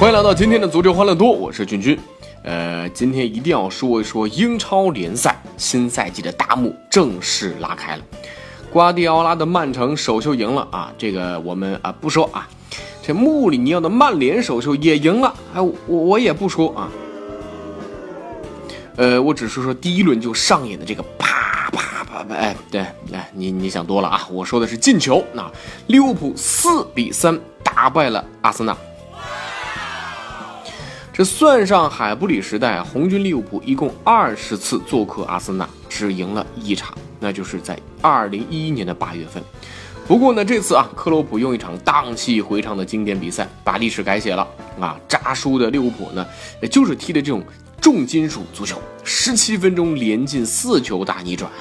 欢迎来到今天的足球欢乐多，我是俊君。呃，今天一定要说一说英超联赛新赛季的大幕正式拉开了，瓜迪奥拉的曼城首秀赢了啊！这个我们啊不说啊，这穆里尼奥的曼联首秀也赢了，哎，我我也不说啊。呃，我只是说第一轮就上演的这个啪啪啪啪，哎，对，来你你想多了啊，我说的是进球。那利物浦四比三打败了阿森纳。这算上海布里时代，红军利物浦一共二十次做客阿森纳，只赢了一场，那就是在二零一一年的八月份。不过呢，这次啊，克洛普用一场荡气回肠的经典比赛把历史改写了啊！扎输的利物浦呢，就是踢的这种重金属足球，十七分钟连进四球大逆转！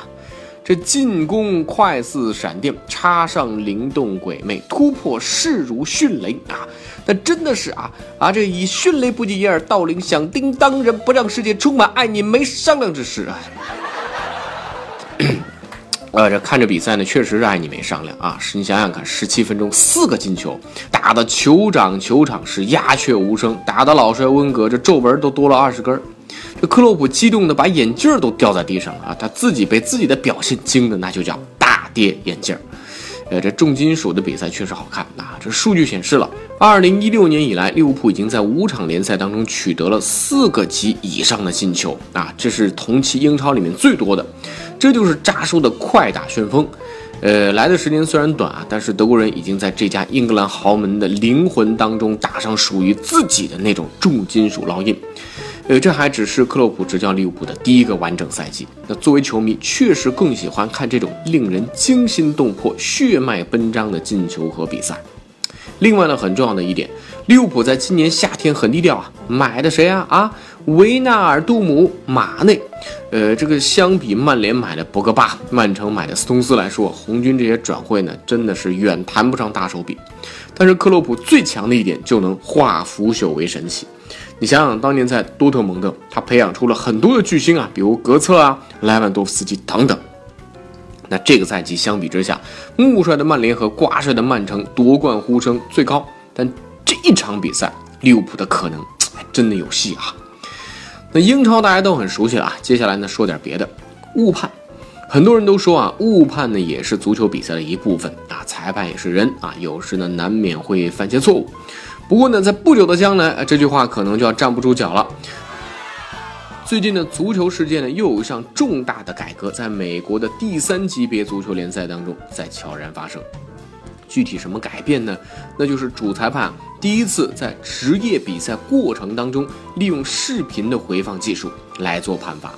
这进攻快似闪电，插上灵动鬼魅，突破势如迅雷啊！那真的是啊啊！这以迅雷不及掩耳盗铃响叮当，人不让世界充满爱你没商量之事啊！呃，这看着比赛呢，确实是爱你没商量啊！是你想想看，十七分钟四个进球，打的酋长球场是鸦雀无声，打的老帅温格这皱纹都多了二十根。这克洛普激动的把眼镜都掉在地上了啊！他自己被自己的表现惊的那就叫大跌眼镜呃，这重金属的比赛确实好看啊！这数据显示了，二零一六年以来，利物浦已经在五场联赛当中取得了四个及以上的进球啊，这是同期英超里面最多的。这就是扎叔的快打旋风。呃，来的时间虽然短啊，但是德国人已经在这家英格兰豪门的灵魂当中打上属于自己的那种重金属烙印。呃，这还只是克洛普执教利物浦的第一个完整赛季。那作为球迷，确实更喜欢看这种令人惊心动魄、血脉奔张的进球和比赛。另外呢，很重要的一点，利物浦在今年夏天很低调啊，买的谁啊？啊，维纳尔杜姆、马内。呃，这个相比曼联买的博格巴、曼城买的斯通斯来说，红军这些转会呢，真的是远谈不上大手笔。但是克洛普最强的一点，就能化腐朽为神奇。你想想，当年在多特蒙德，他培养出了很多的巨星啊，比如格策啊、莱万多夫斯基等等。那这个赛季相比之下，穆帅的曼联和瓜帅的曼城夺冠呼声最高。但这一场比赛，利物浦的可能还真的有戏啊！那英超大家都很熟悉了啊，接下来呢说点别的。误判，很多人都说啊，误判呢也是足球比赛的一部分啊，裁判也是人啊，有时呢难免会犯些错误。不过呢，在不久的将来，这句话可能就要站不住脚了。最近的足球事件呢，又有一项重大的改革，在美国的第三级别足球联赛当中在悄然发生。具体什么改变呢？那就是主裁判第一次在职业比赛过程当中，利用视频的回放技术来做判罚。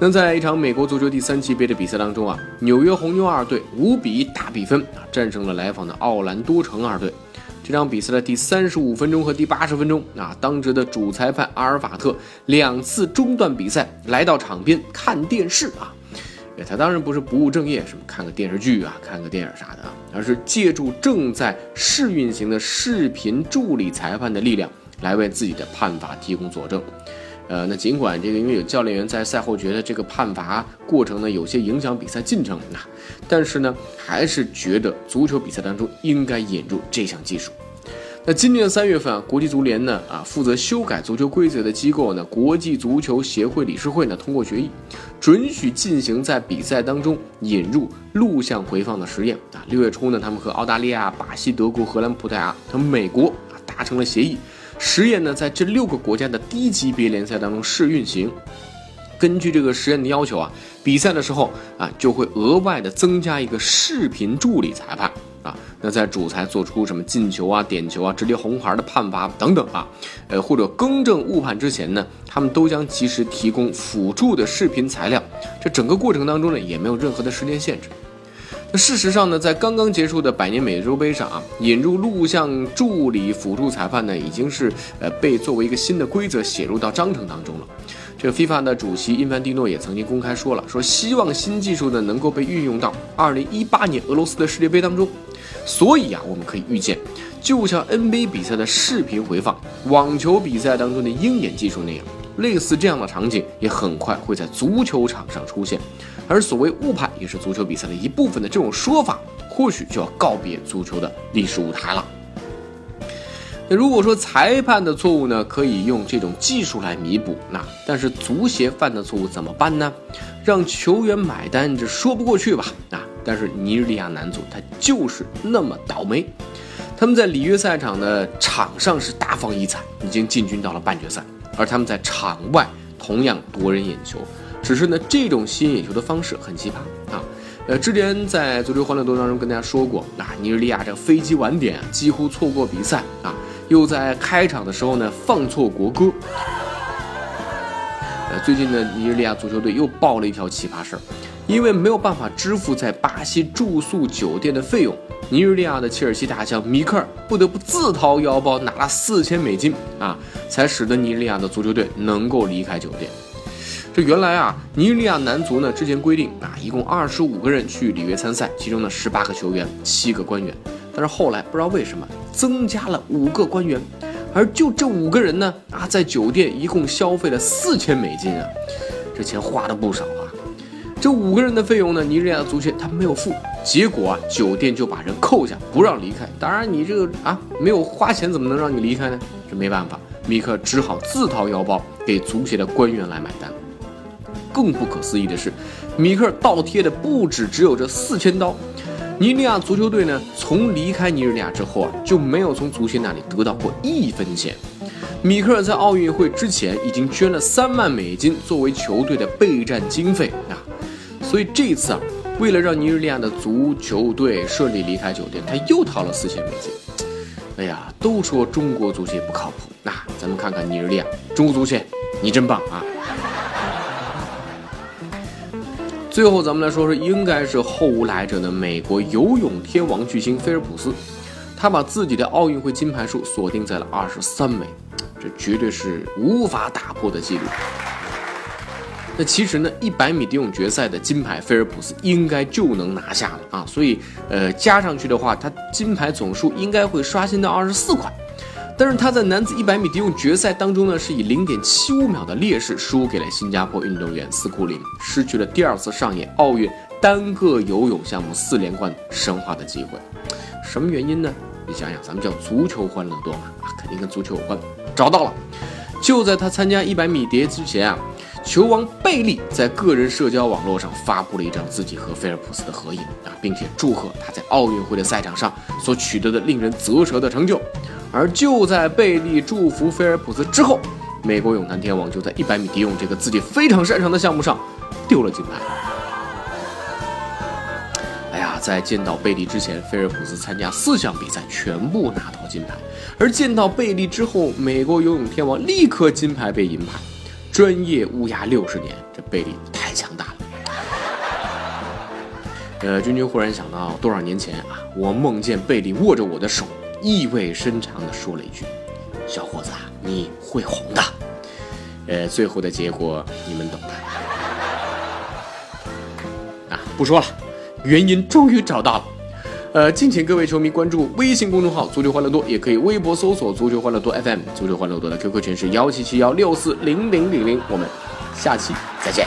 那在一场美国足球第三级别的比赛当中啊，纽约红牛二队五比一大比分啊战胜了来访的奥兰多城二队。这场比赛的第三十五分钟和第八十分钟啊，当值的主裁判阿尔法特两次中断比赛，来到场边看电视啊。他当然不是不务正业，什么看个电视剧啊，看个电影啥的啊，而是借助正在试运行的视频助理裁判的力量，来为自己的判罚提供佐证。呃，那尽管这个因为有教练员在赛后觉得这个判罚过程呢有些影响比赛进程啊，但是呢还是觉得足球比赛当中应该引入这项技术。那今年三月份啊，国际足联呢啊负责修改足球规则的机构呢，国际足球协会理事会呢通过决议，准许进行在比赛当中引入录像回放的实验啊。六月初呢，他们和澳大利亚、巴西、德国、荷兰、葡萄牙和美国啊达成了协议。实验呢，在这六个国家的低级别联赛当中试运行。根据这个实验的要求啊，比赛的时候啊，就会额外的增加一个视频助理裁判。啊。那在主裁做出什么进球啊、点球啊、直接红牌的判罚等等啊，呃或者更正误判之前呢，他们都将及时提供辅助的视频材料。这整个过程当中呢，也没有任何的时间限制。那事实上呢，在刚刚结束的百年美洲杯上啊，引入录像助理辅助裁判呢，已经是呃被作为一个新的规则写入到章程当中了。这个 FIFA 的主席因凡蒂诺也曾经公开说了，说希望新技术呢能够被运用到2018年俄罗斯的世界杯当中。所以啊，我们可以预见，就像 NBA 比赛的视频回放、网球比赛当中的鹰眼技术那样，类似这样的场景也很快会在足球场上出现。而所谓误判也是足球比赛的一部分的这种说法，或许就要告别足球的历史舞台了。那如果说裁判的错误呢，可以用这种技术来弥补，那但是足协犯的错误怎么办呢？让球员买单，这说不过去吧？啊！但是尼日利亚男足他就是那么倒霉，他们在里约赛场的场上是大放异彩，已经进军到了半决赛，而他们在场外同样夺人眼球，只是呢这种吸引眼球的方式很奇葩啊。呃，之前在足球欢乐多当中跟大家说过，啊，尼日利亚这个飞机晚点，几乎错过比赛啊。又在开场的时候呢放错国歌。呃，最近呢，尼日利亚足球队又爆了一条奇葩事儿，因为没有办法支付在巴西住宿酒店的费用，尼日利亚的切尔西大将米克尔不得不自掏腰包拿了四千美金啊，才使得尼日利亚的足球队能够离开酒店。这原来啊，尼日利亚男足呢之前规定啊，一共二十五个人去里约参赛，其中呢十八个球员，七个官员。但是后来不知道为什么增加了五个官员，而就这五个人呢啊，在酒店一共消费了四千美金啊，这钱花的不少啊。这五个人的费用呢，尼日利亚足协他没有付，结果啊，酒店就把人扣下，不让离开。当然你这个啊没有花钱，怎么能让你离开呢？这没办法，米克只好自掏腰包给足协的官员来买单。更不可思议的是，米克倒贴的不止只有这四千刀。尼日利亚足球队呢，从离开尼日利亚之后啊，就没有从足协那里得到过一分钱。米克尔在奥运会之前已经捐了三万美金作为球队的备战经费啊，所以这次啊，为了让尼日利亚的足球队顺利离开酒店，他又掏了四千美金。哎呀，都说中国足协不靠谱，那咱们看看尼日利亚，中国足协，你真棒啊！最后，咱们来说说，应该是后无来者的美国游泳天王巨星菲尔普斯，他把自己的奥运会金牌数锁定在了二十三枚，这绝对是无法打破的记录。那其实呢，一百米蝶泳决赛的金牌，菲尔普斯应该就能拿下了啊，所以呃加上去的话，他金牌总数应该会刷新到二十四块。但是他在男子100米蝶泳决赛当中呢，是以0.75秒的劣势输给了新加坡运动员斯库林，失去了第二次上演奥运单个游泳项目四连冠神话的机会。什么原因呢？你想想，咱们叫足球欢乐多嘛，肯定跟足球有关。找到了，就在他参加100米蝶之前啊，球王贝利在个人社交网络上发布了一张自己和菲尔普斯的合影啊，并且祝贺他在奥运会的赛场上所取得的令人啧舌的成就。而就在贝利祝福菲尔普斯之后，美国泳坛天王就在100米蝶泳这个自己非常擅长的项目上丢了金牌。哎呀，在见到贝利之前，菲尔普斯参加四项比赛全部拿到金牌，而见到贝利之后，美国游泳天王立刻金牌被银牌。专业乌鸦六十年，这贝利太强大了。呃，君君忽然想到多少年前啊，我梦见贝利握着我的手。意味深长地说了一句：“小伙子，你会红的。”呃，最后的结果你们懂的。啊，不说了，原因终于找到了。呃，敬请各位球迷关注微信公众号“足球欢乐多”，也可以微博搜索“足球欢乐多 FM”。足球欢乐多的 QQ 群是幺七七幺六四零零零零。我们下期再见。